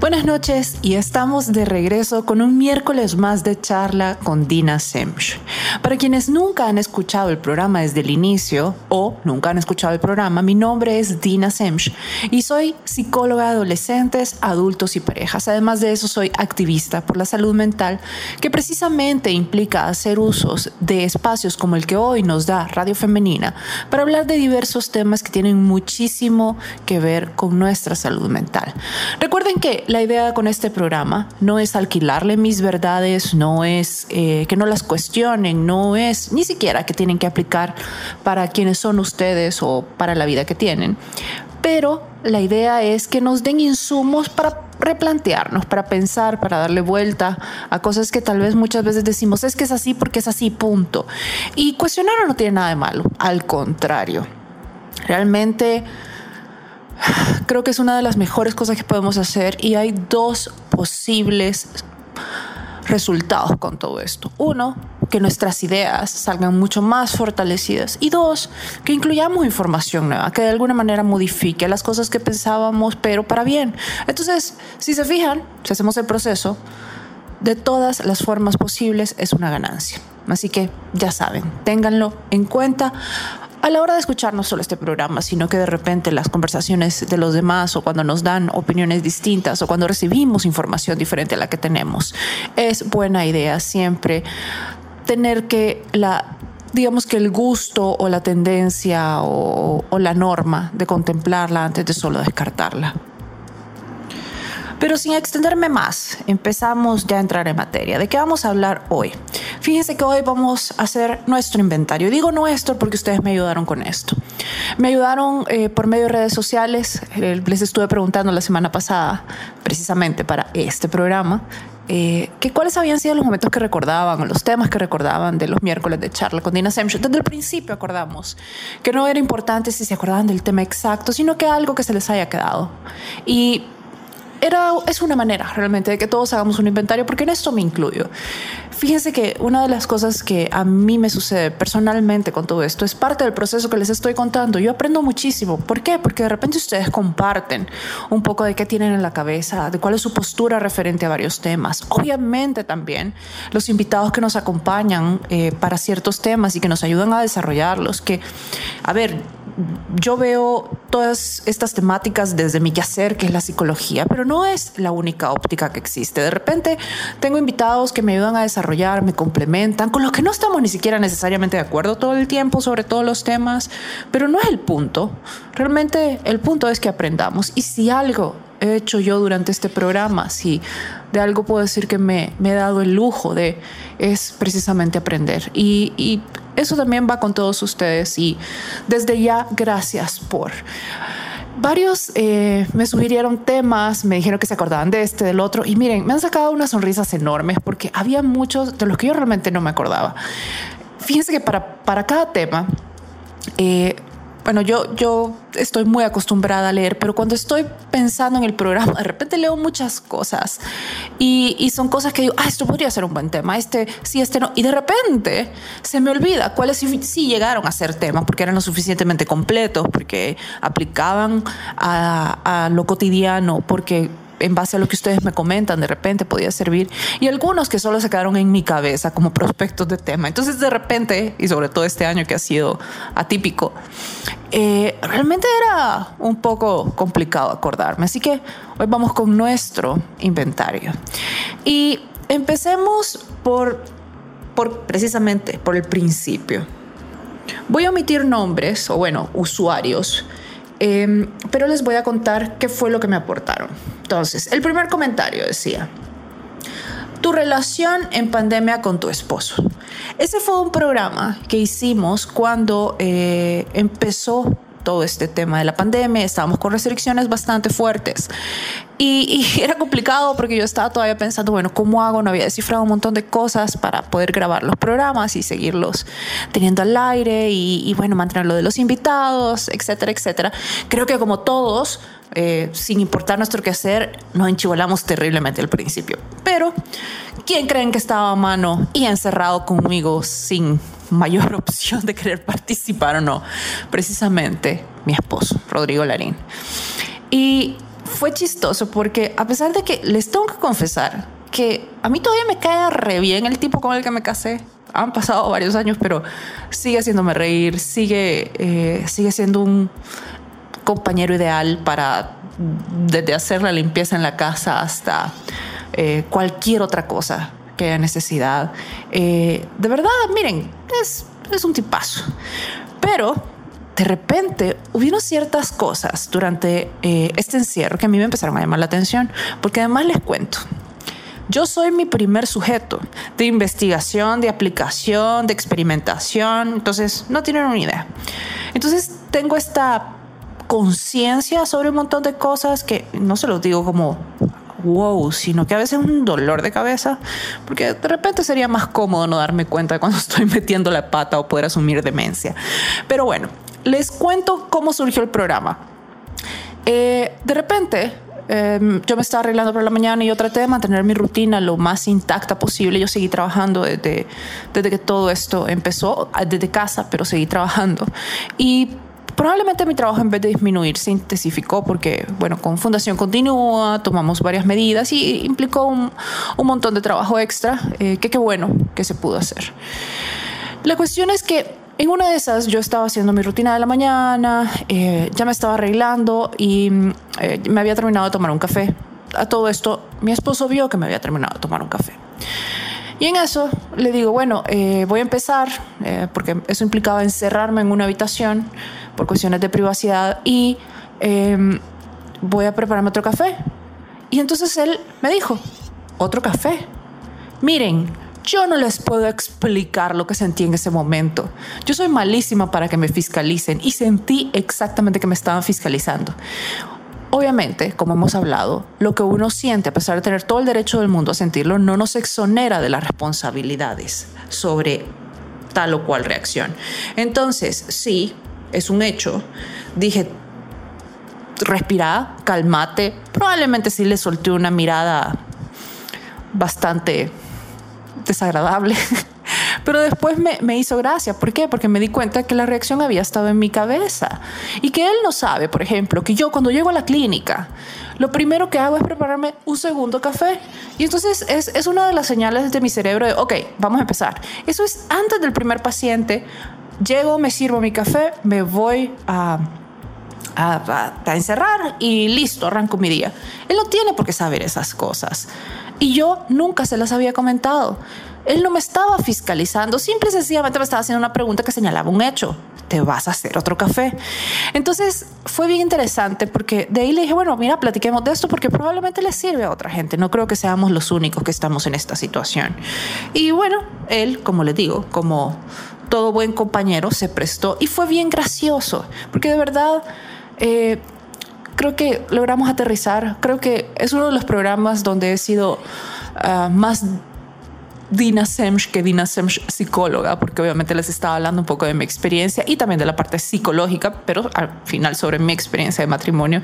Buenas noches y estamos de regreso con un miércoles más de charla con Dina Semch. Para quienes nunca han escuchado el programa desde el inicio o nunca han escuchado el programa, mi nombre es Dina Semch y soy psicóloga de adolescentes, adultos y parejas. Además de eso, soy activista por la salud mental que precisamente implica hacer usos de espacios como el que hoy nos da Radio Femenina para hablar de diversos temas que tienen muchísimo que ver con nuestra salud mental. Recuerden que la idea con este programa no es alquilarle mis verdades, no es eh, que no las cuestionen, no es ni siquiera que tienen que aplicar para quienes son ustedes o para la vida que tienen. Pero la idea es que nos den insumos para replantearnos, para pensar, para darle vuelta a cosas que tal vez muchas veces decimos, es que es así porque es así, punto. Y cuestionar no tiene nada de malo, al contrario. Realmente creo que es una de las mejores cosas que podemos hacer y hay dos posibles resultados con todo esto. Uno, que nuestras ideas salgan mucho más fortalecidas. Y dos, que incluyamos información nueva, que de alguna manera modifique las cosas que pensábamos, pero para bien. Entonces, si se fijan, si hacemos el proceso, de todas las formas posibles es una ganancia. Así que ya saben, ténganlo en cuenta a la hora de escuchar no solo este programa, sino que de repente las conversaciones de los demás o cuando nos dan opiniones distintas o cuando recibimos información diferente a la que tenemos, es buena idea siempre tener que la digamos que el gusto o la tendencia o, o la norma de contemplarla antes de solo descartarla. Pero sin extenderme más, empezamos ya a entrar en materia. ¿De qué vamos a hablar hoy? Fíjense que hoy vamos a hacer nuestro inventario. Digo nuestro porque ustedes me ayudaron con esto. Me ayudaron eh, por medio de redes sociales. Eh, les estuve preguntando la semana pasada, precisamente para este programa, eh, que cuáles habían sido los momentos que recordaban o los temas que recordaban de los miércoles de charla con Dina Semch. Desde el principio acordamos que no era importante si se acordaban del tema exacto, sino que algo que se les haya quedado. Y era, es una manera realmente de que todos hagamos un inventario, porque en esto me incluyo. Fíjense que una de las cosas que a mí me sucede personalmente con todo esto es parte del proceso que les estoy contando. Yo aprendo muchísimo. ¿Por qué? Porque de repente ustedes comparten un poco de qué tienen en la cabeza, de cuál es su postura referente a varios temas. Obviamente también los invitados que nos acompañan eh, para ciertos temas y que nos ayudan a desarrollarlos, que, a ver, yo veo todas estas temáticas desde mi quehacer, que es la psicología, pero no es la única óptica que existe. De repente tengo invitados que me ayudan a desarrollar, me complementan, con los que no estamos ni siquiera necesariamente de acuerdo todo el tiempo sobre todos los temas, pero no es el punto. Realmente el punto es que aprendamos. Y si algo he hecho yo durante este programa, si de algo puedo decir que me, me he dado el lujo de, es precisamente aprender. Y, y eso también va con todos ustedes y desde ya gracias por... Varios eh, me sugirieron temas, me dijeron que se acordaban de este, del otro, y miren, me han sacado unas sonrisas enormes porque había muchos de los que yo realmente no me acordaba. Fíjense que para, para cada tema, eh, bueno, yo, yo estoy muy acostumbrada a leer, pero cuando estoy pensando en el programa, de repente leo muchas cosas y, y, son cosas que digo, ah, esto podría ser un buen tema, este sí, este no. Y de repente se me olvida cuáles sí, sí llegaron a ser temas porque eran lo suficientemente completos, porque aplicaban a, a lo cotidiano, porque en base a lo que ustedes me comentan, de repente podía servir. Y algunos que solo se quedaron en mi cabeza como prospectos de tema. Entonces, de repente, y sobre todo este año que ha sido atípico, eh, realmente era un poco complicado acordarme. Así que hoy vamos con nuestro inventario. Y empecemos por, por precisamente por el principio. Voy a omitir nombres, o bueno, usuarios, eh, pero les voy a contar qué fue lo que me aportaron. Entonces, el primer comentario decía, tu relación en pandemia con tu esposo. Ese fue un programa que hicimos cuando eh, empezó todo este tema de la pandemia, estábamos con restricciones bastante fuertes. Y, era complicado porque yo estaba todavía pensando, bueno, ¿cómo hago? No había descifrado un montón de cosas para poder grabar los programas y seguirlos teniendo al aire y, y bueno, mantener lo de los invitados, etcétera, etcétera. Creo que como todos, eh, sin importar nuestro quehacer, nos enchivolamos terriblemente al principio. Pero, ¿quién creen que estaba a mano y encerrado conmigo sin mayor opción de querer participar o no? Precisamente mi esposo, Rodrigo Larín. Y fue chistoso porque a pesar de que les tengo que confesar que a mí todavía me cae re bien el tipo con el que me casé. Han pasado varios años, pero sigue haciéndome reír, sigue, eh, sigue siendo un compañero ideal para desde hacer la limpieza en la casa hasta eh, cualquier otra cosa que haya necesidad. Eh, de verdad, miren, es, es un tipazo. Pero de repente hubieron ciertas cosas durante eh, este encierro que a mí me empezaron a llamar la atención, porque además les cuento. Yo soy mi primer sujeto de investigación, de aplicación, de experimentación, entonces no tienen una idea. Entonces tengo esta conciencia sobre un montón de cosas que no se los digo como wow, sino que a veces es un dolor de cabeza, porque de repente sería más cómodo no darme cuenta cuando estoy metiendo la pata o poder asumir demencia. Pero bueno, les cuento cómo surgió el programa. Eh, de repente, em, yo me estaba arreglando por la mañana y yo traté de mantener mi rutina lo más intacta posible. Yo seguí trabajando desde, desde que todo esto empezó, desde casa, pero seguí trabajando. Y probablemente mi trabajo en vez de disminuir se intensificó porque, bueno, con Fundación Continúa tomamos varias medidas y implicó un, un montón de trabajo extra, eh, que qué bueno que se pudo hacer. La cuestión es que en una de esas yo estaba haciendo mi rutina de la mañana, eh, ya me estaba arreglando y eh, me había terminado de tomar un café. A todo esto, mi esposo vio que me había terminado de tomar un café. Y en eso le digo, bueno, eh, voy a empezar, eh, porque eso implicaba encerrarme en una habitación por cuestiones de privacidad y em, voy a prepararme otro café. Y entonces él me dijo, otro café. Miren, yo no les puedo explicar lo que sentí en ese momento. Yo soy malísima para que me fiscalicen y sentí exactamente que me estaban fiscalizando. Obviamente, como hemos hablado, lo que uno siente, a pesar de tener todo el derecho del mundo a sentirlo, no nos exonera de las responsabilidades sobre tal o cual reacción. Entonces, sí, es un hecho. Dije, respira, calmate. Probablemente sí le solté una mirada bastante desagradable. Pero después me, me, hizo gracia. ¿Por qué? Porque me di cuenta que la reacción había estado en mi cabeza. Y que él no sabe, por ejemplo, que yo cuando llego a la clínica, lo primero que hago es prepararme un segundo café. Y entonces es, es una de las señales de mi cerebro de, ok, vamos a empezar. Eso es antes del primer paciente. Llego, me sirvo mi café, me voy a a, a, a, encerrar y listo, arranco mi día. Él no tiene por qué saber esas cosas. Y yo nunca se las había comentado. Él no me estaba fiscalizando, simple y sencillamente me estaba haciendo una pregunta que señalaba un hecho. Te vas a hacer otro café. Entonces fue bien interesante porque de ahí le dije, bueno, mira, platiquemos de esto porque probablemente le sirve a otra gente. No creo que seamos los únicos que estamos en esta situación. Y bueno, él, como le digo, como todo buen compañero, se prestó y fue bien gracioso porque de verdad... Eh, creo que logramos aterrizar. Creo que es uno de los programas donde he sido uh, más Dina Semch que Dina Semch psicóloga, porque obviamente les estaba hablando un poco de mi experiencia y también de la parte psicológica, pero al final sobre mi experiencia de matrimonio.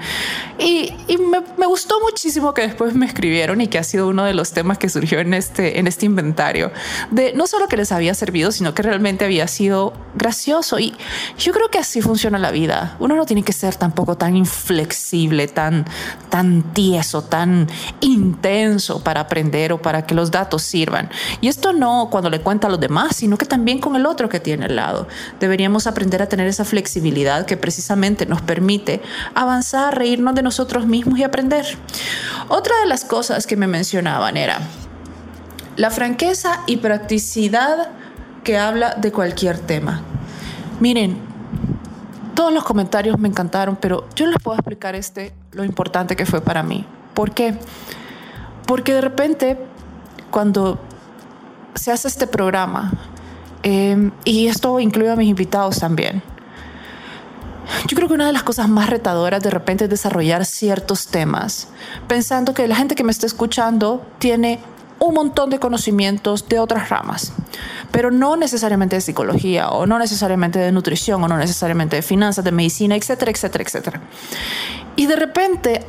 Y, me, me, gustó muchísimo que después me escribieron y que ha sido uno de los temas que surgió en este, en este inventario, de no solo que les había servido, sino que realmente había sido gracioso. Y yo creo que así funciona la vida. Uno no tiene que ser tampoco tan inflexible, tan, tan tieso, tan intenso para aprender o para que los datos sirvan. Y esto no cuando le cuenta a los demás, sino que también con el otro que tiene al lado. Deberíamos aprender a tener esa flexibilidad que precisamente nos permite avanzar, reírnos de nosotros mismos y aprender. Otra de las cosas que me mencionaban era la franqueza y practicidad que habla de cualquier tema. Miren, todos los comentarios me encantaron, pero yo les puedo explicar este lo importante que fue para mí. ¿Por qué? Porque de repente cuando se hace este programa, eh, y esto incluye a mis invitados también, Yo creo que una de las cosas más retadoras de repente es desarrollar ciertos temas, pensando que la gente que me está escuchando tiene un montón de conocimientos de otras ramas, pero no necesariamente de psicología o no necesariamente de nutrición o no necesariamente de finanzas, de medicina, etcétera, etcétera, etcétera. Y de repente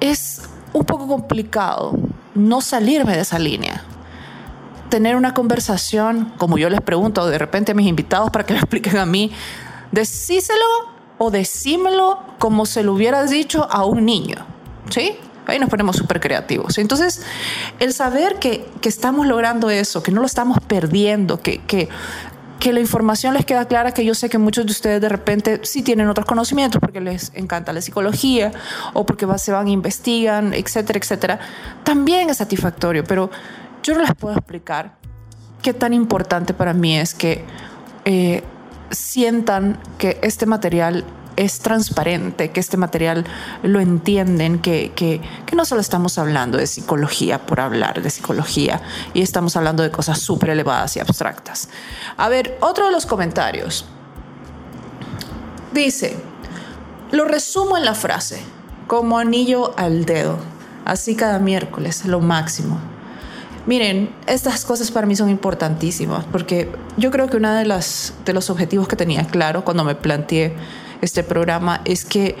es un poco complicado no salirme de esa línea. Tener una conversación, como yo les pregunto de repente a mis invitados para que me expliquen a mí, decíselo o decímelo como se lo hubieras dicho a un niño. ¿Sí? Ahí nos ponemos súper creativos. Entonces, el saber que, que, estamos logrando eso, que no lo estamos perdiendo, que, que, que la información les queda clara, que yo sé que muchos de ustedes de repente sí tienen otros conocimientos porque les encanta la psicología o porque se van, investigan, etcétera, etcétera, también es satisfactorio, pero yo no les puedo explicar qué tan importante para mí es que eh, sientan que este material es transparente, que este material lo entienden, que, que, que, no solo estamos hablando de psicología por hablar de psicología y estamos hablando de cosas súper elevadas y abstractas. A ver, otro de los comentarios. Dice, lo resumo en la frase, como anillo al dedo, así cada miércoles, lo máximo. Miren, estas cosas para mí son importantísimas porque yo creo que uno de, las, de los objetivos que tenía claro cuando me planteé este programa es que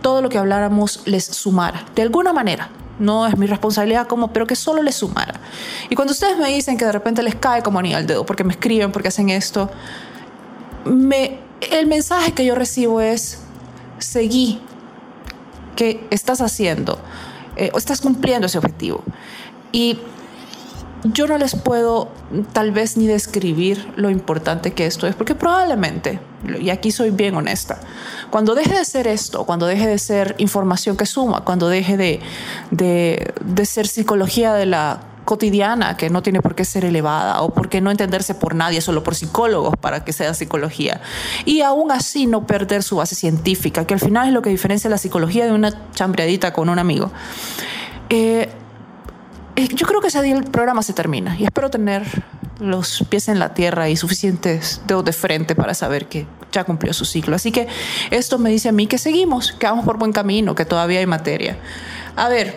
todo lo que habláramos les sumara, de alguna manera. No es mi responsabilidad como, pero que solo les sumara. Y cuando ustedes me dicen que de repente les cae como anillo al dedo porque me escriben, porque hacen esto, me, el mensaje que yo recibo es, seguí, que estás haciendo, eh, o estás cumpliendo ese objetivo. Y yo no les puedo tal vez ni describir lo importante que esto es, porque probablemente, y aquí soy bien honesta, cuando deje de ser esto, cuando deje de ser información que suma, cuando deje de, de, de ser psicología de la cotidiana que no tiene por qué ser elevada o por qué no entenderse por nadie, solo por psicólogos para que sea psicología. Y aún así no perder su base científica, que al final es lo que diferencia la psicología de una chambreadita con un amigo. Eh, yo creo que ese día el programa se termina y espero tener los pies en la tierra y suficientes dedos de frente para saber que ya cumplió su ciclo. Así que esto me dice a mí que seguimos, que vamos por buen camino, que todavía hay materia. A ver,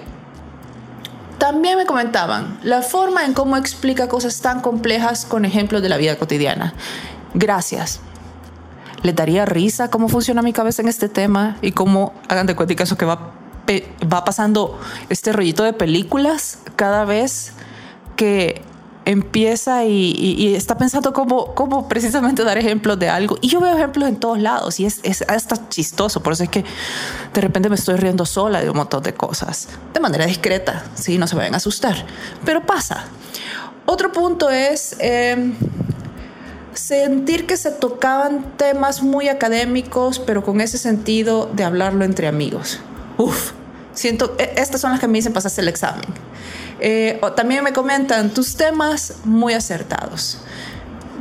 también me comentaban la forma en cómo explica cosas tan complejas con ejemplos de la vida cotidiana. Gracias. ¿Les daría risa cómo funciona mi cabeza en este tema y cómo hagan de cuenta que eso que va va pasando este rollito de películas cada vez que empieza y, está pensando cómo, cómo, precisamente dar ejemplos de algo. Y yo veo ejemplos en todos lados y es, es hasta chistoso. Por eso es que de repente me estoy riendo sola de un montón de cosas. De manera discreta, sí, no se vayan a asustar. Pero pasa. Otro punto es em, sentir que se tocaban temas muy académicos, pero con ese sentido de hablarlo entre amigos. Uf, siento, e, estas son las que me dicen pasaste el examen. Eh, o también me comentan tus temas muy acertados.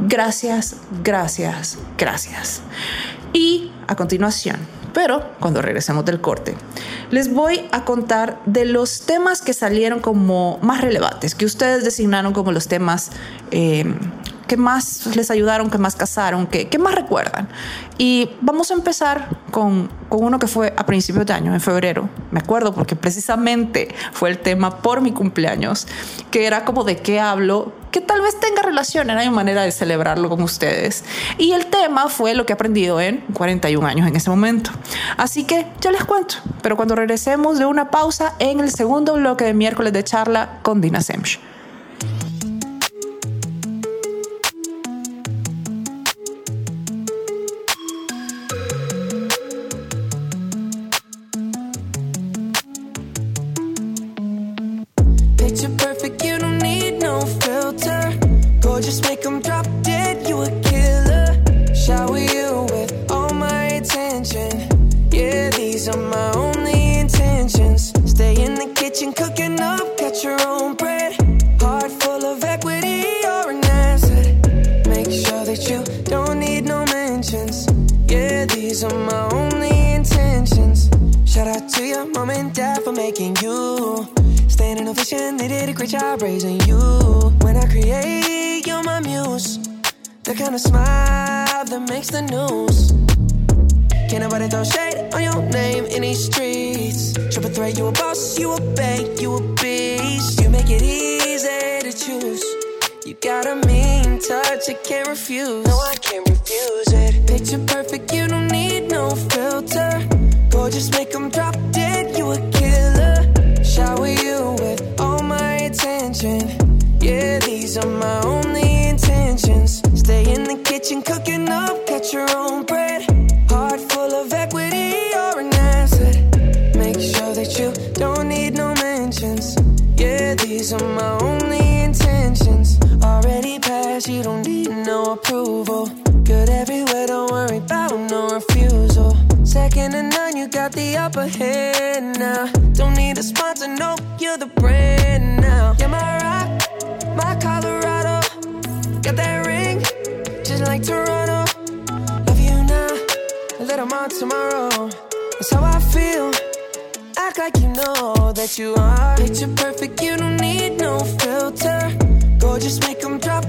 Gracias, gracias, gracias. Y a continuación, pero cuando regresemos del corte, les voy a contar de los temas que salieron como más relevantes, que ustedes designaron como los temas eh, que más les ayudaron, que más casaron, que, que más recuerdan. Y vamos a empezar con, con, uno que fue a principios de año, en febrero. Me acuerdo porque precisamente fue el tema por mi cumpleaños, que era como de qué hablo, que tal vez tenga relación, era mi manera de celebrarlo con ustedes. Y el tema fue lo que he aprendido en 41 años en ese momento. Así que ya les cuento, pero cuando regresemos de una pausa en el segundo bloque de miércoles de charla con Dina Semch. That you are. Picture perfect, you don't need no filter. Gorgeous, make them drop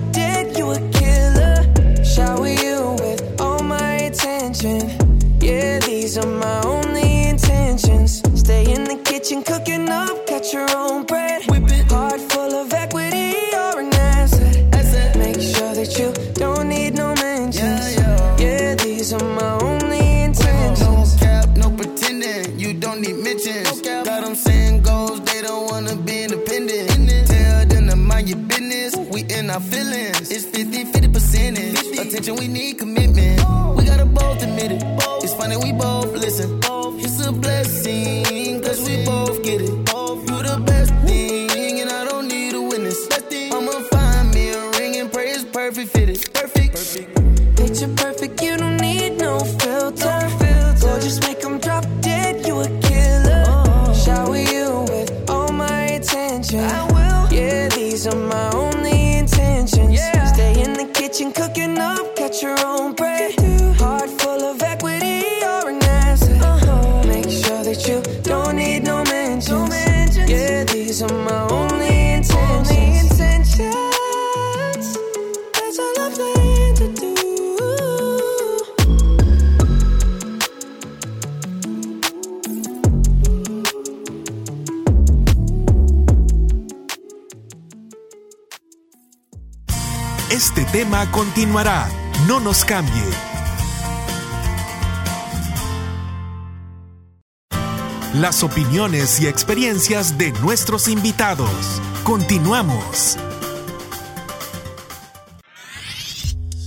Este tema continuará. No nos cambie. Las opiniones y experiencias de nuestros invitados. Continuamos.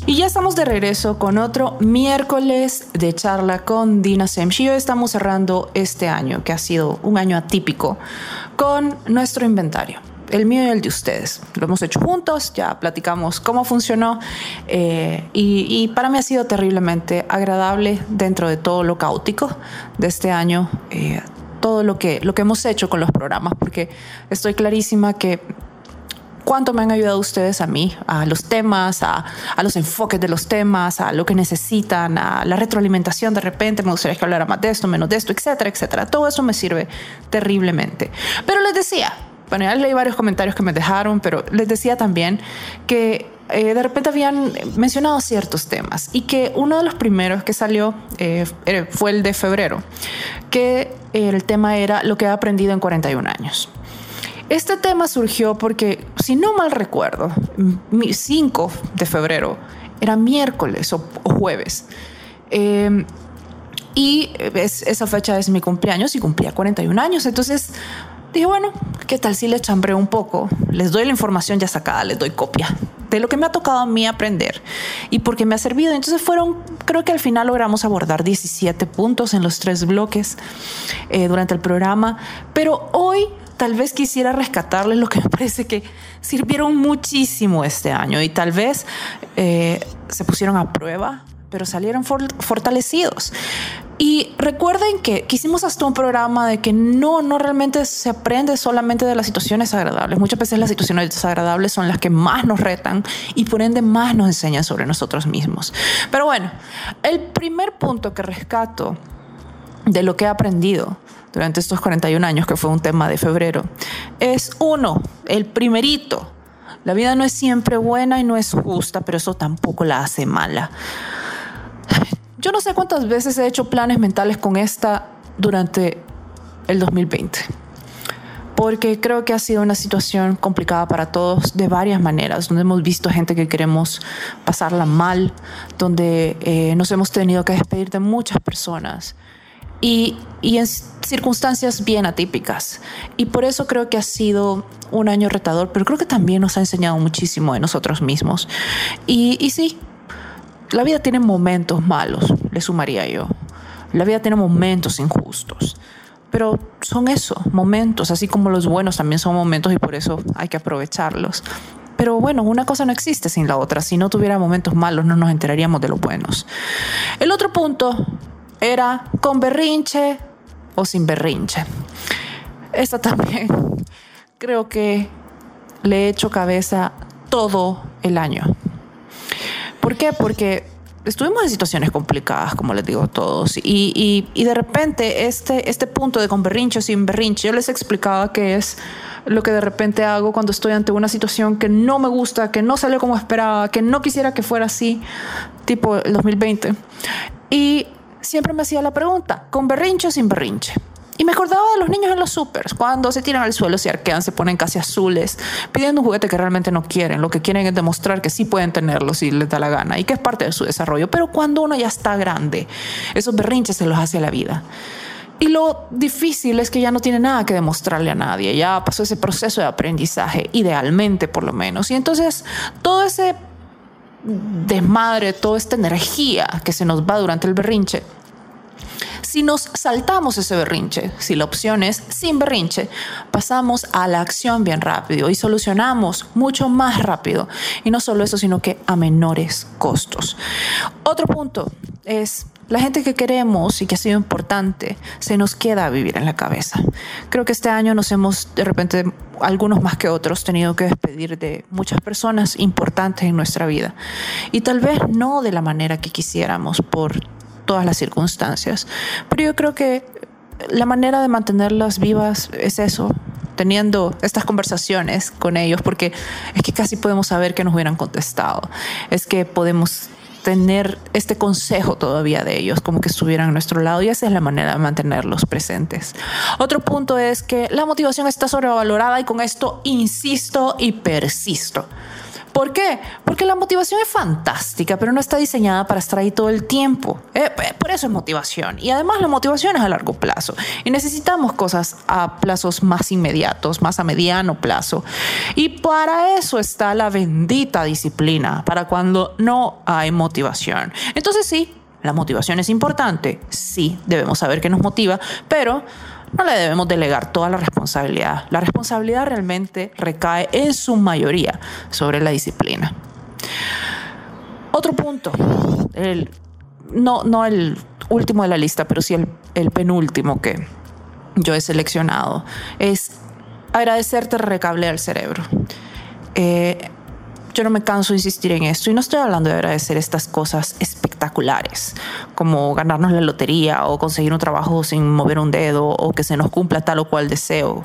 Y ya estamos de regreso con otro miércoles de charla con Dina hoy estamos cerrando este año, que ha sido un año atípico, con nuestro inventario. El mío y el de ustedes. Lo hemos hecho juntos, ya platicamos cómo funcionó eh, y, para mí ha sido terriblemente agradable dentro de todo lo caótico de este año, eh, todo lo que, lo que hemos hecho con los programas, porque estoy clarísima que cuánto me han ayudado ustedes a mí, a los temas, a, a, los enfoques de los temas, a lo que necesitan, a la retroalimentación de repente, me gustaría que hablara más de esto, menos de esto, etcétera, etcétera. Todo eso me sirve terriblemente. Pero les decía, bueno, ya leí varios comentarios que me dejaron, pero les decía también que eh, de repente habían mencionado ciertos temas y que uno de los primeros que salió eh, fue el de febrero, que el tema era lo que he aprendido en 41 años. Este tema surgió porque, si no mal recuerdo, 5 de febrero era miércoles o, o jueves. Eh, y es, esa fecha es mi cumpleaños y cumplía 41 años. Entonces dije, bueno, ¿qué tal si les chambreo un poco? Les doy la información ya sacada, les doy copia de lo que me ha tocado a mí aprender y porque me ha servido. Entonces fueron, creo que al final logramos abordar 17 puntos en los tres bloques eh, durante el programa, pero hoy tal vez quisiera rescatarles lo que me parece que sirvieron muchísimo este año y tal vez eh, se pusieron a prueba, pero salieron for fortalecidos. Y recuerden que, hicimos hasta un programa de que no, no realmente se aprende solamente de las situaciones agradables. Muchas veces las situaciones desagradables son las que más nos retan y por ende más nos enseñan sobre nosotros mismos. Pero bueno, el primer punto que rescato de lo que he aprendido durante estos 41 años, que fue un tema de febrero, es uno, el primerito. La vida no es siempre buena y no es justa, pero eso tampoco la hace mala. Yo no sé cuántas veces he hecho planes mentales con esta durante el 2020 porque creo que ha sido una situación complicada para todos de varias maneras, donde hemos visto gente que queremos pasarla mal, donde eh, nos hemos tenido que despedir de muchas personas y, y, en circunstancias bien atípicas. Y por eso creo que ha sido un año retador, pero creo que también nos ha enseñado muchísimo de nosotros mismos. Y, y sí, la vida tiene momentos malos, le sumaría yo. La vida tiene momentos injustos. Pero son eso, momentos, así como los buenos también son momentos y por eso hay que aprovecharlos. Pero bueno, una cosa no existe sin la otra. Si no tuviera momentos malos, no nos enteraríamos de los buenos. El otro punto era con berrinche o sin berrinche. Esta también creo que le he hecho cabeza todo el año. ¿Por qué? Porque estuvimos en situaciones complicadas, como les digo a todos, y, y, de repente este, este punto de con berrinche o sin berrinche, yo les explicaba que es lo que de repente hago cuando estoy ante una situación que no me gusta, que no sale como esperaba, que no quisiera que fuera así, tipo el 2020. Y siempre me hacía la pregunta, ¿con berrinche o sin berrinche? Y me acordaba de los niños en los supers, cuando se tiran al suelo, se arquean, se ponen casi azules, pidiendo un juguete que realmente no quieren. Lo que quieren es demostrar que sí pueden tenerlo si les da la gana y que es parte de su desarrollo. Pero cuando uno ya está grande, esos berrinches se los hace a la vida. Y lo difícil es que ya no tiene nada que demostrarle a nadie, ya pasó ese proceso de aprendizaje, idealmente por lo menos. Y entonces todo ese desmadre, toda esta energía que se nos va durante el berrinche, si nos saltamos ese berrinche, si la opción es sin berrinche, pasamos a la acción bien rápido y solucionamos mucho más rápido. Y no solo eso, sino que a menores costos. Otro punto es la gente que queremos y que ha sido importante se nos queda a vivir en la cabeza. Creo que este año nos hemos, de repente, algunos más que otros, tenido que despedir de muchas personas importantes en nuestra vida. Y tal vez no de la manera que quisiéramos por todas las circunstancias. Pero yo creo que la manera de mantenerlas vivas es eso, teniendo estas conversaciones con ellos, porque es que casi podemos saber que nos hubieran contestado, es que podemos tener este consejo todavía de ellos, como que estuvieran a nuestro lado, y esa es la manera de mantenerlos presentes. Otro punto es que la motivación está sobrevalorada y con esto insisto y persisto. ¿Por qué? Porque la motivación es fantástica, pero no está diseñada para estar ahí todo el tiempo. Eh, eh, por eso es motivación. Y además la motivación es a largo plazo. Y necesitamos cosas a plazos más inmediatos, más a mediano plazo. Y para eso está la bendita disciplina, para cuando no hay motivación. Entonces sí, la motivación es importante. Sí, debemos saber qué nos motiva, pero no le debemos delegar toda la responsabilidad. La responsabilidad realmente recae en su mayoría sobre la disciplina. Otro punto, no, no el último de la lista, pero sí el, penúltimo que yo he seleccionado, es agradecerte recable al cerebro. Eh, yo no me canso de insistir en esto y no estoy hablando de agradecer estas cosas espectaculares, como ganarnos la lotería o conseguir un trabajo sin mover un dedo o que se nos cumpla tal o cual deseo.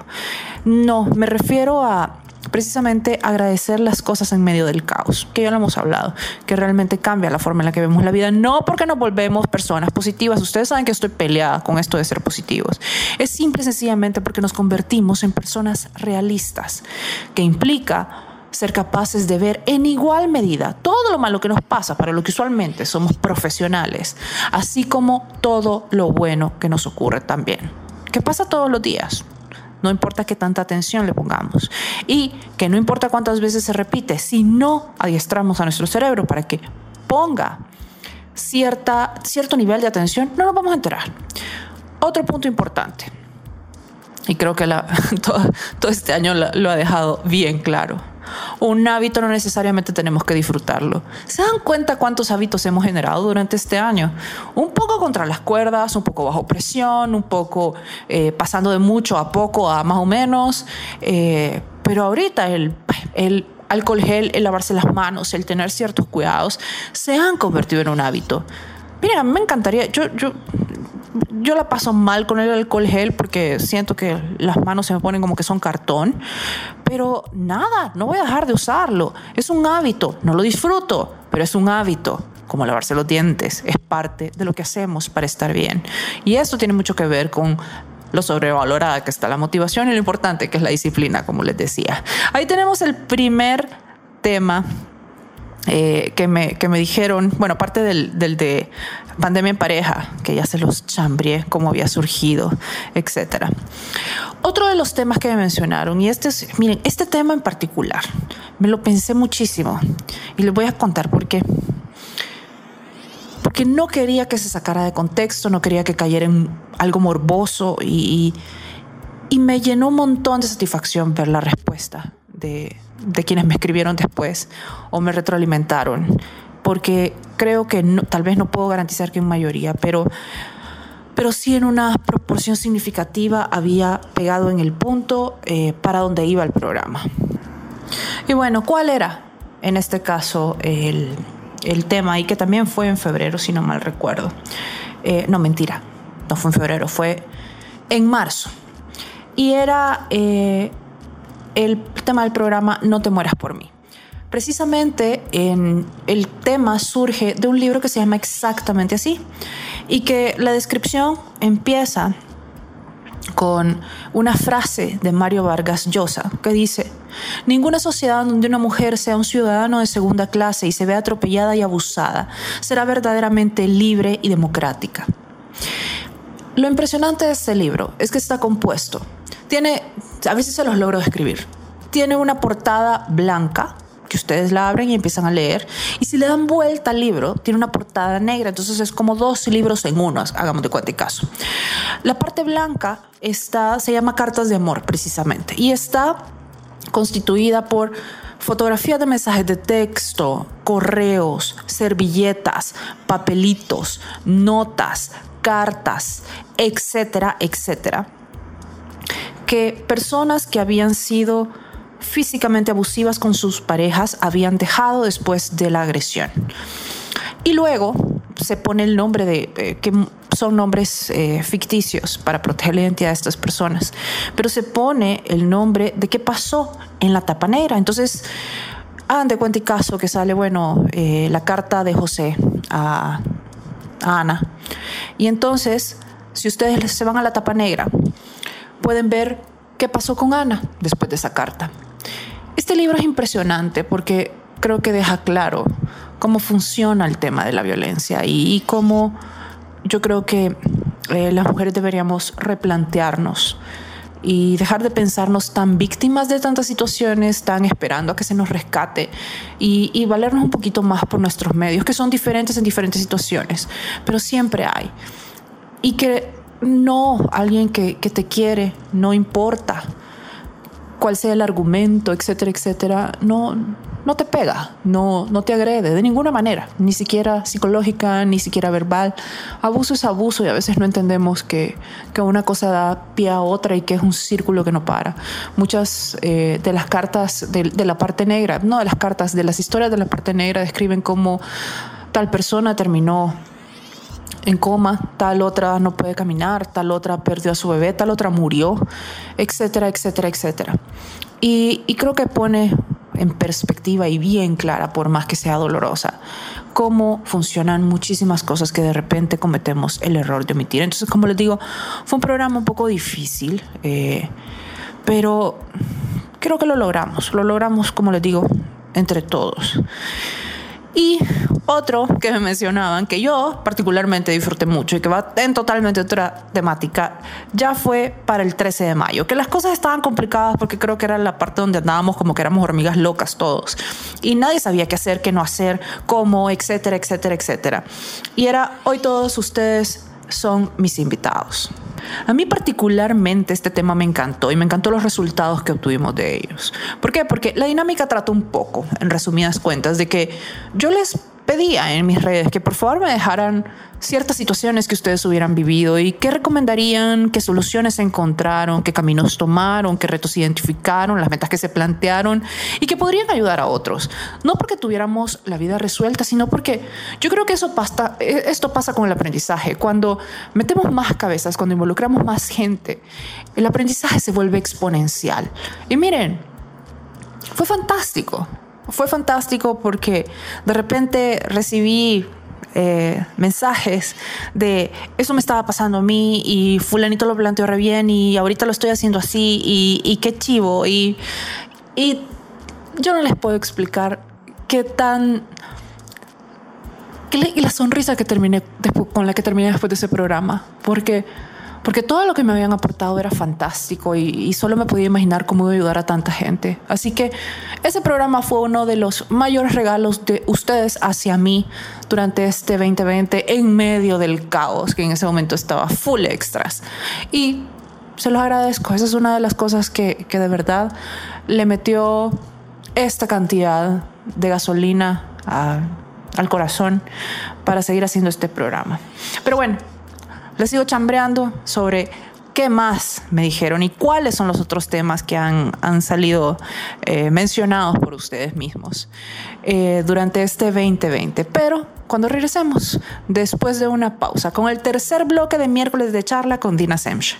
No, me refiero a precisamente agradecer las cosas en medio del caos, que ya lo hemos hablado, que realmente cambia la forma en la que vemos la vida, no porque nos volvemos personas positivas, ustedes saben que estoy peleada con esto de ser positivos, es simple y sencillamente porque nos convertimos en personas realistas, que implica ser capaces de ver en igual medida todo lo malo que nos pasa, para lo que usualmente somos profesionales, así como todo lo bueno que nos ocurre también, que pasa todos los días. No importa qué tanta atención le pongamos. Y que no importa cuántas veces se repite, si no adiestramos a nuestro cerebro para que ponga cierta, cierto nivel de atención, no nos vamos a enterar. Otro punto importante, y creo que la, todo, todo, este año lo ha dejado bien claro un hábito no necesariamente tenemos que disfrutarlo. ¿Se dan cuenta cuántos hábitos hemos generado durante este año? Un poco contra las cuerdas, un poco bajo presión, un poco eh, pasando de mucho a poco a más o menos. Eh, pero ahorita el, el alcohol gel, el lavarse las manos, el tener ciertos cuidados, se han convertido en un hábito. Miren, a mí me encantaría, yo, yo, yo la paso mal con el alcohol gel porque siento que las manos se me ponen como que son cartón, pero nada, no voy a dejar de usarlo. Es un hábito, no lo disfruto, pero es un hábito. como lavarse los dientes, es parte de lo que hacemos para estar bien. Y esto tiene mucho que ver con lo sobrevalorada que está la motivación y lo importante que es la disciplina, como les decía. Ahí tenemos el primer tema eh, que, me, que me dijeron, bueno, aparte del, del, de pandemia en pareja, que ya se los chambrié, cómo había surgido, etcétera. Otro de los temas que me mencionaron, y este es, miren, este tema en particular, me lo pensé muchísimo y les voy a contar por qué. Porque no quería que se sacara de contexto, no quería que cayera en algo morboso y, y me llenó un montón de satisfacción ver la respuesta de, de quienes me escribieron después o me retroalimentaron, porque creo que no, tal vez no puedo garantizar que en mayoría, pero, pero sí en una proporción significativa había pegado en el punto eh, para donde iba el programa. Y bueno, ¿cuál era en este caso el, el tema? Y que también fue en febrero, si no mal recuerdo. Eh, no, mentira, no fue en febrero, fue en marzo. Y era eh, el tema del programa No te mueras por mí. Precisamente en el tema surge de un libro que se llama exactamente así y que la descripción empieza con una frase de Mario Vargas Llosa que dice, ninguna sociedad donde una mujer sea un ciudadano de segunda clase y se vea atropellada y abusada será verdaderamente libre y democrática. Lo impresionante de este libro es que está compuesto. Tiene, a veces se los logro describir. Tiene una portada blanca que ustedes la abren y empiezan a leer. Y si le dan vuelta al libro, tiene una portada negra. Entonces es como dos libros en uno, hagamos de cuenta y caso. La parte blanca está, se llama Cartas de Amor, precisamente. Y está constituida por fotografías de mensajes de texto, correos, servilletas, papelitos, notas, cartas, etcétera, etcétera, que personas que habían sido físicamente abusivas con sus parejas habían dejado después de la agresión. Y luego se pone el nombre de, eh, que son nombres eh, ficticios para proteger la identidad de estas personas, pero se pone el nombre de qué pasó en la tapa negra. Entonces, hagan de cuenta y caso que sale, bueno, eh, la carta de José a Ana. Y entonces, si ustedes se van a la tapa negra, pueden ver qué pasó con Ana después de esa carta. Este libro es impresionante porque creo que deja claro cómo funciona el tema de la violencia y, cómo yo creo que eh, las mujeres deberíamos replantearnos y dejar de pensarnos tan víctimas de tantas situaciones, tan esperando a que se nos rescate y, y, valernos un poquito más por nuestros medios, que son diferentes en diferentes situaciones, pero siempre hay. Y que no, alguien que, que te quiere, no importa cuál sea el argumento, etcétera, etcétera, no, no te pega, no, no te agrede de ninguna manera, ni siquiera psicológica, ni siquiera verbal. Abuso es abuso y a veces no entendemos que, que una cosa da pie a otra y que es un círculo que no para. Muchas eh, de las cartas de, de la parte negra, no de las cartas, de las historias de la parte negra describen cómo tal persona terminó en coma, tal otra no puede caminar, tal otra perdió a su bebé, tal otra murió, etcétera, etcétera, etcétera. Y, y creo que pone en perspectiva y bien clara, por más que sea dolorosa, cómo funcionan muchísimas cosas que de repente cometemos el error de omitir. Entonces, como les digo, fue un programa un poco difícil, eh, pero creo que lo logramos, lo logramos, como les digo, entre todos. Y otro que me mencionaban, que yo particularmente disfruté mucho y que va en totalmente otra temática, ya fue para el 13 de mayo, que las cosas estaban complicadas porque creo que era la parte donde andábamos como que éramos hormigas locas todos y nadie sabía qué hacer, qué no hacer, cómo, etcétera, etcétera, etcétera. Y era, hoy todos ustedes son mis invitados. A mí particularmente este tema me encantó y me encantó los resultados que obtuvimos de ellos. ¿Por qué? Porque la dinámica trata un poco, en resumidas cuentas, de que yo les pedía en mis redes que por favor me dejaran ciertas situaciones que ustedes hubieran vivido y qué recomendarían, qué soluciones encontraron, qué caminos tomaron, qué retos identificaron, las metas que se plantearon y que podrían ayudar a otros. No porque tuviéramos la vida resuelta, sino porque yo creo que eso pasa, esto pasa con el aprendizaje. Cuando metemos más cabezas, cuando involucramos más gente, el aprendizaje se vuelve exponencial. Y miren, fue fantástico. Fue fantástico porque de repente recibí eh, mensajes de eso me estaba pasando a mí y fulanito lo planteó re bien y ahorita lo estoy haciendo así y, y qué chivo y, y yo no les puedo explicar qué tan y la sonrisa que terminé con la que terminé después de ese programa porque porque todo lo que me habían aportado era fantástico y, solo me podía imaginar cómo iba a ayudar a tanta gente. Así que ese programa fue uno de los mayores regalos de ustedes hacia mí durante este 2020 en medio del caos que en ese momento estaba full extras. Y se los agradezco. Esa es una de las cosas que, que de verdad le metió esta cantidad de gasolina al corazón para seguir haciendo este programa. Pero bueno, les sigo chambreando sobre qué más me dijeron y cuáles son los otros temas que han, han salido eh, mencionados por ustedes mismos eh, durante este 2020. Pero cuando regresemos, después de una pausa, con el tercer bloque de miércoles de charla con Dina Semch.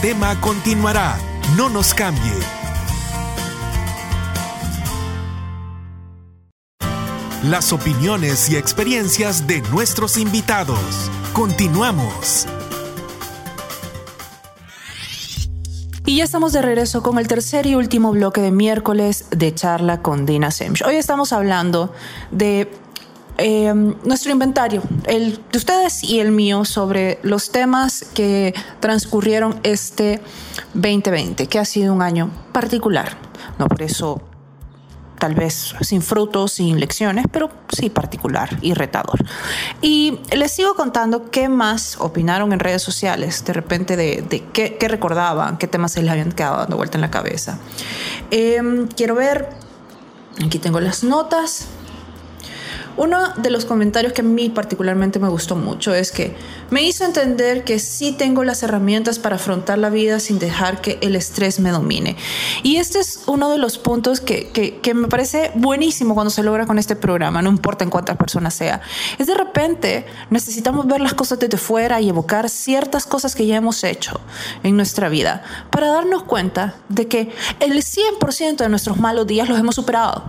tema continuará. No nos cambie. Las opiniones y experiencias de nuestros invitados. Continuamos. Y ya estamos de regreso con el tercer y último bloque de miércoles de charla con Dina Semch. Hoy estamos hablando de eh, nuestro inventario, el de ustedes y el mío, sobre los temas que transcurrieron este 2020, que ha sido un año particular. No por eso tal vez sin frutos, sin lecciones, pero sí particular y retador. Y les sigo contando qué más opinaron en redes sociales, de repente de, qué, recordaban, qué temas se les habían quedado dando vuelta en la cabeza. Em, quiero ver, aquí tengo las notas. Uno de los comentarios que a mí particularmente me gustó mucho es que me hizo entender que sí tengo las herramientas para afrontar la vida sin dejar que el estrés me domine. Y este es uno de los puntos que, que, me parece buenísimo cuando se logra con este programa, no importa en cuántas personas sea. Es de repente necesitamos ver las cosas desde fuera y evocar ciertas cosas que ya hemos hecho en nuestra vida para darnos cuenta de que el 100% de nuestros malos días los hemos superado.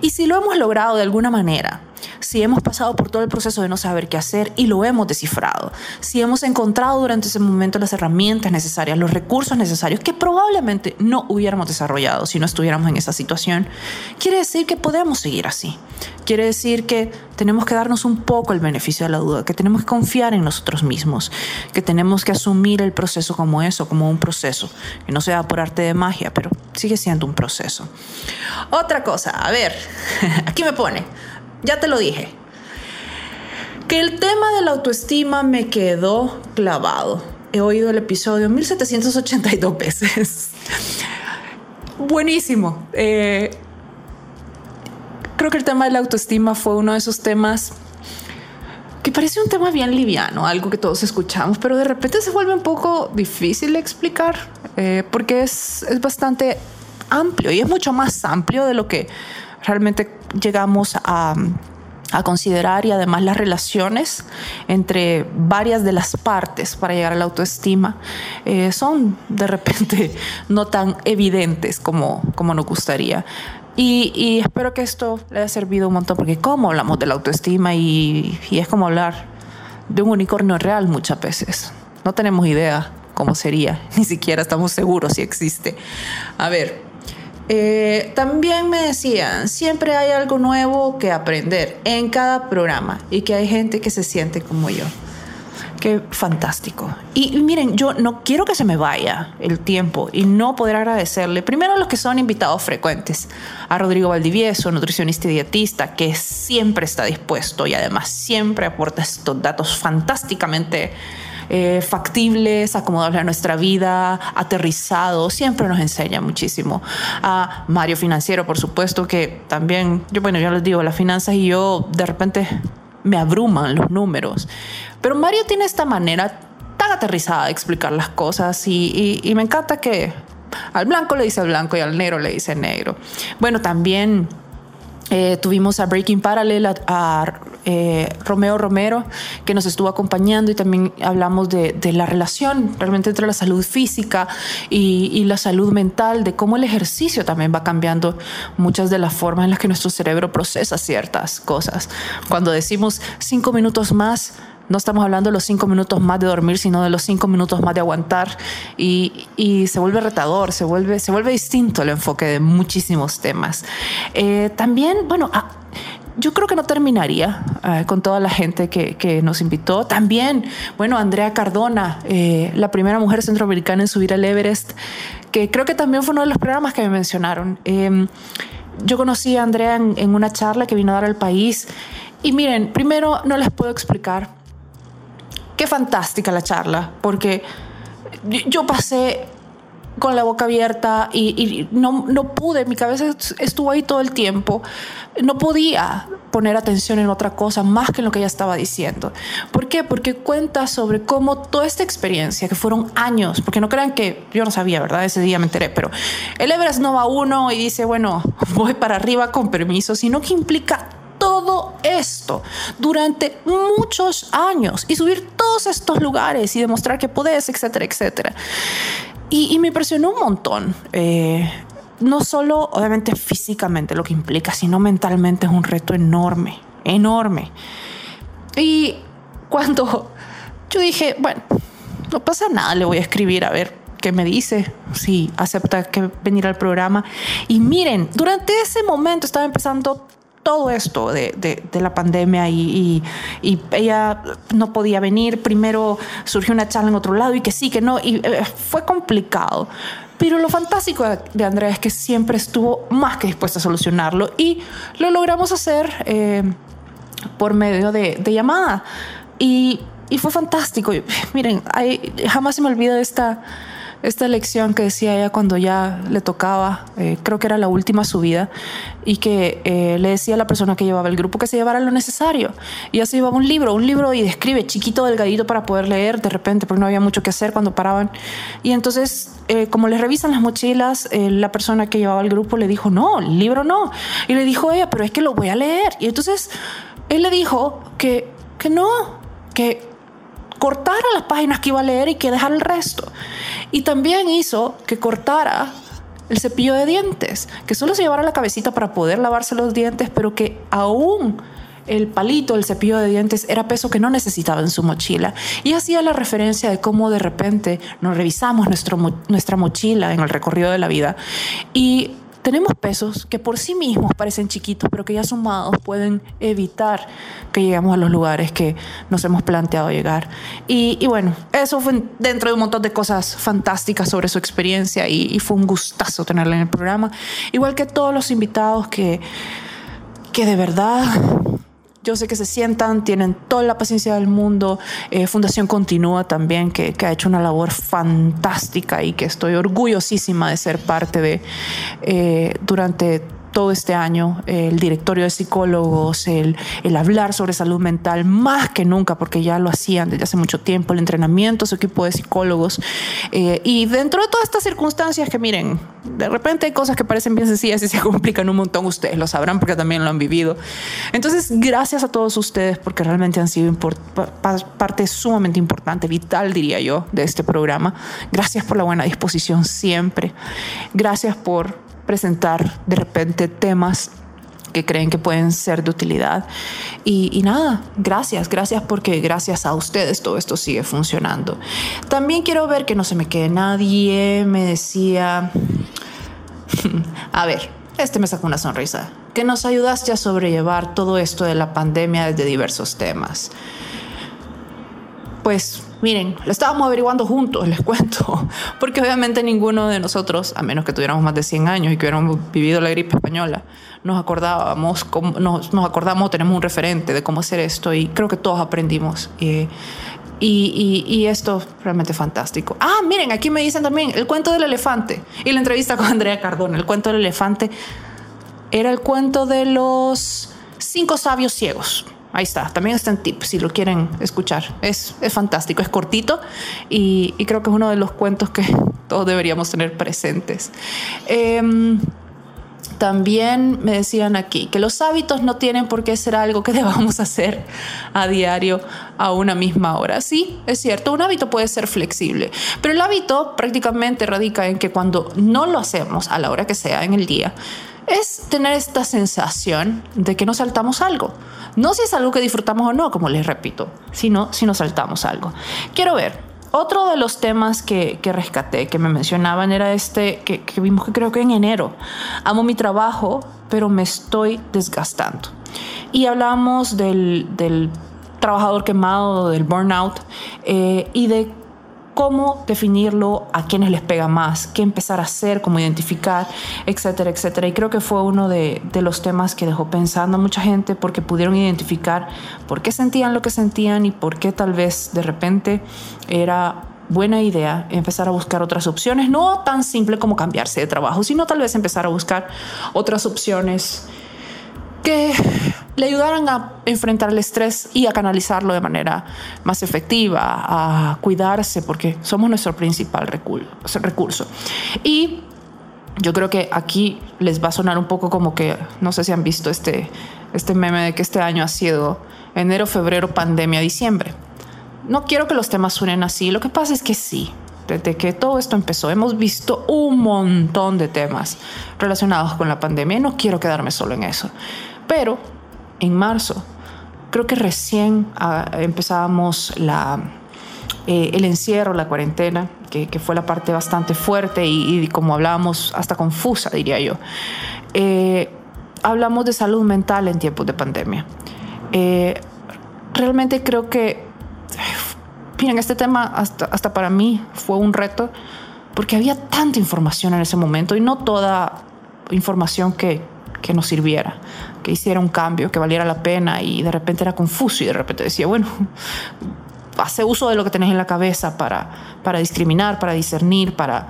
Y si lo hemos logrado de alguna manera, si hemos pasado por todo el proceso de no saber qué hacer y lo hemos descifrado, si hemos encontrado durante ese momento las herramientas necesarias, los recursos necesarios que probablemente no hubiéramos desarrollado si no estuviéramos en esa situación, quiere decir que podemos seguir así. Quiere decir que tenemos que darnos un poco el beneficio de la duda, que tenemos que confiar en nosotros mismos, que tenemos que asumir el proceso como eso, como un proceso, que no sea por arte de magia, pero sigue siendo un proceso. Otra cosa, a ver, aquí me pone, ya te lo dije. Que el tema de la autoestima me quedó clavado. He oído el episodio 1782 veces. Buenísimo. Eh, creo que el tema de la autoestima fue uno de esos temas que parece un tema bien liviano, algo que todos escuchamos, pero de repente se vuelve un poco difícil de explicar eh, porque es, es bastante amplio y es mucho más amplio de lo que realmente llegamos a, considerar y además las relaciones entre varias de las partes para llegar a la autoestima eh, son de repente no tan evidentes como, como nos gustaría. Y, espero que esto le haya servido un montón, porque como hablamos de la autoestima y, y es como hablar de un unicornio real muchas veces. No tenemos idea cómo sería, ni siquiera estamos seguros si existe. A ver, eh, también me decían, siempre hay algo nuevo que aprender en cada programa y que hay gente que se siente como yo. Qué fantástico. Y, miren, yo no quiero que se me vaya el tiempo y no poder agradecerle primero a los que son invitados frecuentes, a Rodrigo Valdivieso, nutricionista y dietista, que siempre está dispuesto y además siempre aporta estos datos fantásticamente eh, factibles, acomodables a nuestra vida, aterrizados, siempre nos enseña muchísimo. A Mario Financiero, por supuesto, que también, yo bueno, yo les digo, las finanzas y yo de repente me abruman los números. Pero Mario tiene esta manera tan aterrizada de explicar las cosas y, me encanta que al blanco le dice blanco y al negro le dice negro. Bueno, también eh, tuvimos a Breaking Parallel, a, eh, Romeo Romero, que nos estuvo acompañando y también hablamos de, la relación realmente entre la salud física y, la salud mental, de cómo el ejercicio también va cambiando muchas de las formas en las que nuestro cerebro procesa ciertas cosas. Cuando decimos cinco minutos más, no estamos hablando de los cinco minutos más de dormir, sino de los cinco minutos más de aguantar y, se vuelve retador, se vuelve, se vuelve distinto el enfoque de muchísimos temas. Eh, también, bueno, ah, yo creo que no terminaría eh, con toda la gente que, nos invitó. También, bueno, Andrea Cardona, eh, la primera mujer centroamericana en subir al Everest, que creo que también fue uno de los programas que me mencionaron. Em, yo conocí a Andrea en, en una charla que vino a dar al país. Y miren, primero no les puedo explicar qué fantástica la charla, porque yo pasé con la boca abierta y, no, no, pude, mi cabeza estuvo ahí todo el tiempo, no podía poner atención en otra cosa más que en lo que ella estaba diciendo. ¿Por qué? Porque cuenta sobre cómo toda esta experiencia, que fueron años, porque no crean que yo no sabía, ¿verdad? Ese día me enteré, pero el Everest no va uno y dice, bueno, voy para arriba con permiso, sino que implica todo esto durante muchos años y subir todos estos lugares y demostrar que puedes, etcétera, etcétera. Y, me impresionó un montón. Eh, no solo, obviamente, físicamente lo que implica, sino mentalmente es un reto enorme, enorme. Y cuando yo dije, bueno, no pasa nada, le voy a escribir a ver que me dice si acepta que venir al programa. Y miren, durante ese momento estaba empezando todo esto de, de, la pandemia y, y, ella no podía venir. Primero surgió una charla en otro lado y que sí, que no, y eh, fue complicado. Pero lo fantástico de Andrea es que siempre estuvo más que dispuesta a solucionarlo y lo logramos hacer eh, por medio de, llamada. Y, y, fue fantástico. Miren, jamás se me olvida esta esta lección que decía ella cuando ya le tocaba, eh, creo que era la última subida, y que eh, le decía a la persona que llevaba el grupo que se llevara lo necesario. Y ya se llevaba un libro, un libro y describe chiquito, delgadito para poder leer de repente, porque no había mucho que hacer cuando paraban. Y entonces, eh, como le revisan las mochilas, la persona que llevaba el grupo le dijo, no, el libro no. Y le dijo ella, pero es que lo voy a leer. Y entonces él le dijo que, que no, que cortara las páginas que iba a leer y que dejara el resto. Y también hizo que cortara el cepillo de dientes, que solo se llevara la cabecita para poder lavarse los dientes, pero que aún el palito, el cepillo de dientes era peso que no necesitaba en su mochila. Y hacía la referencia de cómo de repente nos revisamos nuestro, nuestra mochila en el recorrido de la vida y tenemos pesos que por sí mismos parecen chiquitos, pero que ya sumados pueden evitar que lleguemos a los lugares que nos hemos planteado llegar. Y, bueno, eso fue dentro de un montón de cosas fantásticas sobre su experiencia y, y fue un gustazo tenerla en el programa. Igual que todos los invitados que, que de verdad yo sé que se sientan, tienen toda la paciencia del mundo. Eh, Fundación Continúa también, que, ha hecho una labor fantástica y que estoy orgullosísima de ser parte de eh, durante todo este año, el directorio de psicólogos, el, el, hablar sobre salud mental, más que nunca, porque ya lo hacían desde hace mucho tiempo, el entrenamiento, su equipo de psicólogos. Eh, y dentro de todas estas circunstancias que miren, de repente hay cosas que parecen bien sencillas y se complican un montón, ustedes lo sabrán porque también lo han vivido. Entonces, gracias a todos ustedes porque realmente han sido parte sumamente importante, vital diría yo, de este programa. Gracias por la buena disposición siempre. Gracias por presentar de repente temas que creen que pueden ser de utilidad. Y, nada, gracias, gracias porque gracias a ustedes todo esto sigue funcionando. También quiero ver que no se me quede nadie. Me decía, a ver, este me sacó una sonrisa, que nos ayudaste a sobrellevar todo esto de la pandemia desde diversos temas. Pues Miren, lo estábamos averiguando juntos, les cuento, porque obviamente ninguno de nosotros, a menos que tuviéramos más de 100 años y que hubiéramos vivido la gripe española, nos acordábamos, nos, nos acordamos, tenemos un referente de cómo hacer esto y creo que todos aprendimos. y, y, y, esto realmente fantástico. Ah, miren, aquí me dicen también el cuento del elefante y la entrevista con Andrea Cardona. El cuento del elefante era el cuento de los cinco sabios ciegos. Ahí está, también está en tip si lo quieren escuchar. Es, es fantástico, es cortito y, creo que es uno de los cuentos que todos deberíamos tener presentes. Eh, también me decían aquí que los hábitos no tienen por qué ser algo que debamos hacer a diario a una misma hora. Sí, es cierto, un hábito puede ser flexible, pero el hábito prácticamente radica en que cuando no lo hacemos a la hora que sea en el día, es tener esta sensación de que nos saltamos algo. No si es algo que disfrutamos o no, como les repito, sino si nos saltamos algo. Quiero ver, otro de los temas que, que rescaté, que me mencionaban, era este que, que, vimos que creo que en enero. Amo mi trabajo, pero me estoy desgastando. Y hablamos del, del trabajador quemado, del burnout, eh, y de cómo definirlo, a quiénes les pega más, qué empezar a hacer, cómo identificar, etcétera, etcétera. Y creo que fue uno de, de, los temas que dejó pensando a mucha gente porque pudieron identificar por qué sentían lo que sentían y por qué tal vez de repente era buena idea empezar a buscar otras opciones, no tan simple como cambiarse de trabajo, sino tal vez empezar a buscar otras opciones que le ayudaran a enfrentar el estrés y a canalizarlo de manera más efectiva, a cuidarse, porque somos nuestro principal recurso. Y yo creo que aquí les va a sonar un poco como que, no sé si han visto este, este meme de que este año ha sido enero, febrero, pandemia, diciembre. No quiero que los temas suenen así, lo que pasa es que sí, desde que todo esto empezó, hemos visto un montón de temas relacionados con la pandemia y no quiero quedarme solo en eso. Pero en marzo, creo que recién ah, empezábamos la, eh, el encierro, la cuarentena, que, que fue la parte bastante fuerte y, y, como hablábamos, hasta confusa, diría yo. Eh, hablamos de salud mental en tiempos de pandemia. Eh, realmente creo que, miren, este tema hasta, hasta para mí fue un reto porque había tanta información en ese momento y no toda información que, que nos sirviera, que hiciera un cambio, que valiera la pena y de repente era confuso y de repente decía, bueno, hace uso de lo que tenés en la cabeza para, para discriminar, para discernir, para,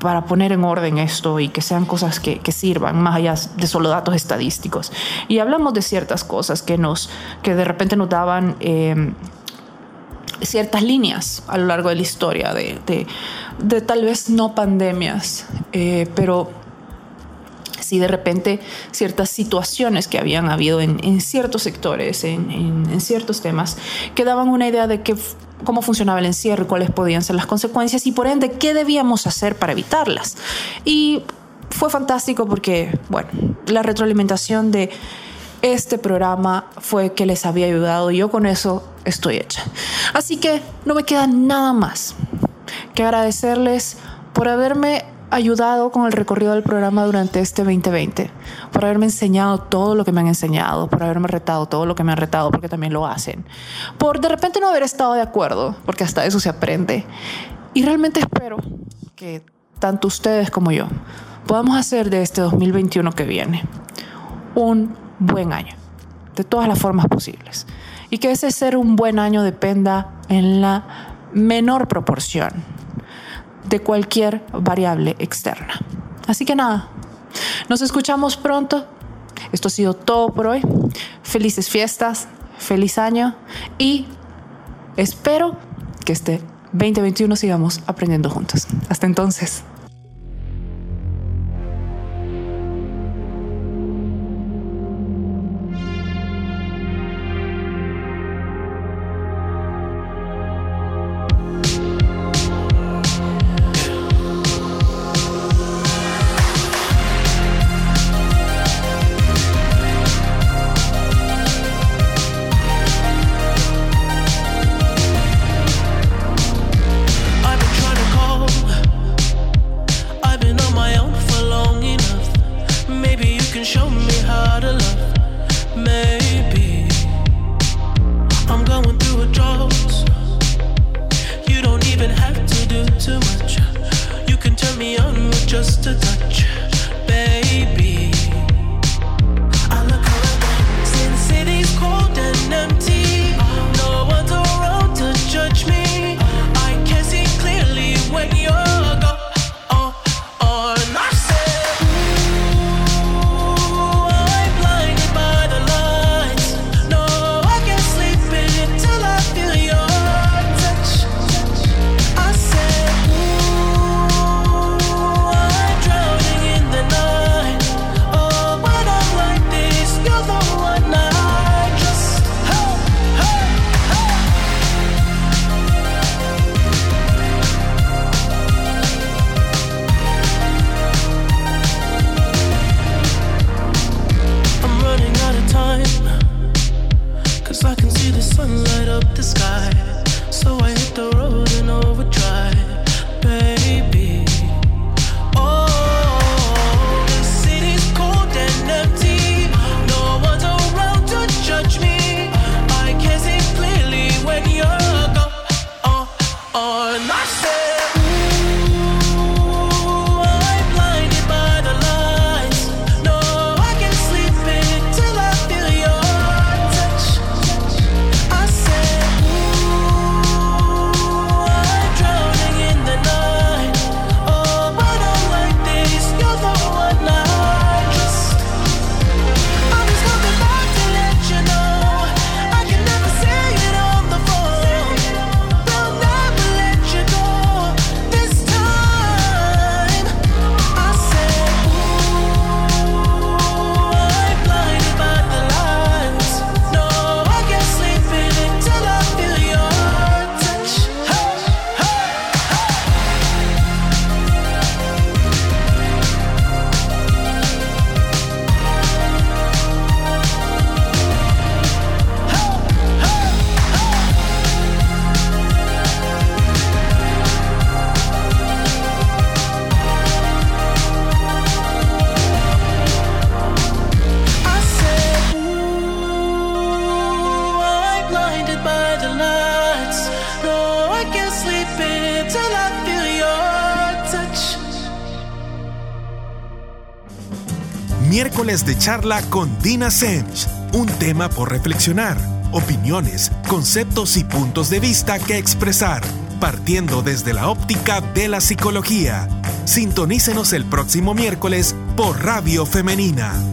para poner en orden esto y que sean cosas que, que, sirvan más allá de solo datos estadísticos. Y hablamos de ciertas cosas que, nos, que de repente nos daban... Eh, ciertas líneas a lo largo de la historia de, de, de tal vez no pandemias, eh, pero sí de repente ciertas situaciones que habían habido en, ciertos sectores, en, ciertos temas, que daban una idea de que, cómo funcionaba el encierro cuáles podían ser las consecuencias y por ende qué debíamos hacer para evitarlas. Y fue fantástico porque, bueno, la retroalimentación de este programa fue que les había ayudado y yo con eso estoy hecha. Así que no me queda nada más que agradecerles por haberme ayudado con el recorrido del programa durante este 2020, por haberme enseñado todo lo que me han enseñado, por haberme retado todo lo que me han retado, porque también lo hacen, por de repente no haber estado de acuerdo, porque hasta eso se aprende. Y realmente espero que tanto ustedes como yo podamos hacer de este 2021 que viene un buen año, de todas las formas posibles. Y que ese ser un buen año dependa en la menor proporción de cualquier variable externa. Así que nada, nos escuchamos pronto. Esto ha sido todo por hoy. Felices fiestas, feliz año y espero que este 2021 sigamos aprendiendo juntos. Hasta entonces. Charla con Dina Semch. Un tema por reflexionar, opiniones, conceptos y puntos de vista que expresar, partiendo desde la óptica de la psicología. Sintonícenos el próximo miércoles por Radio Femenina.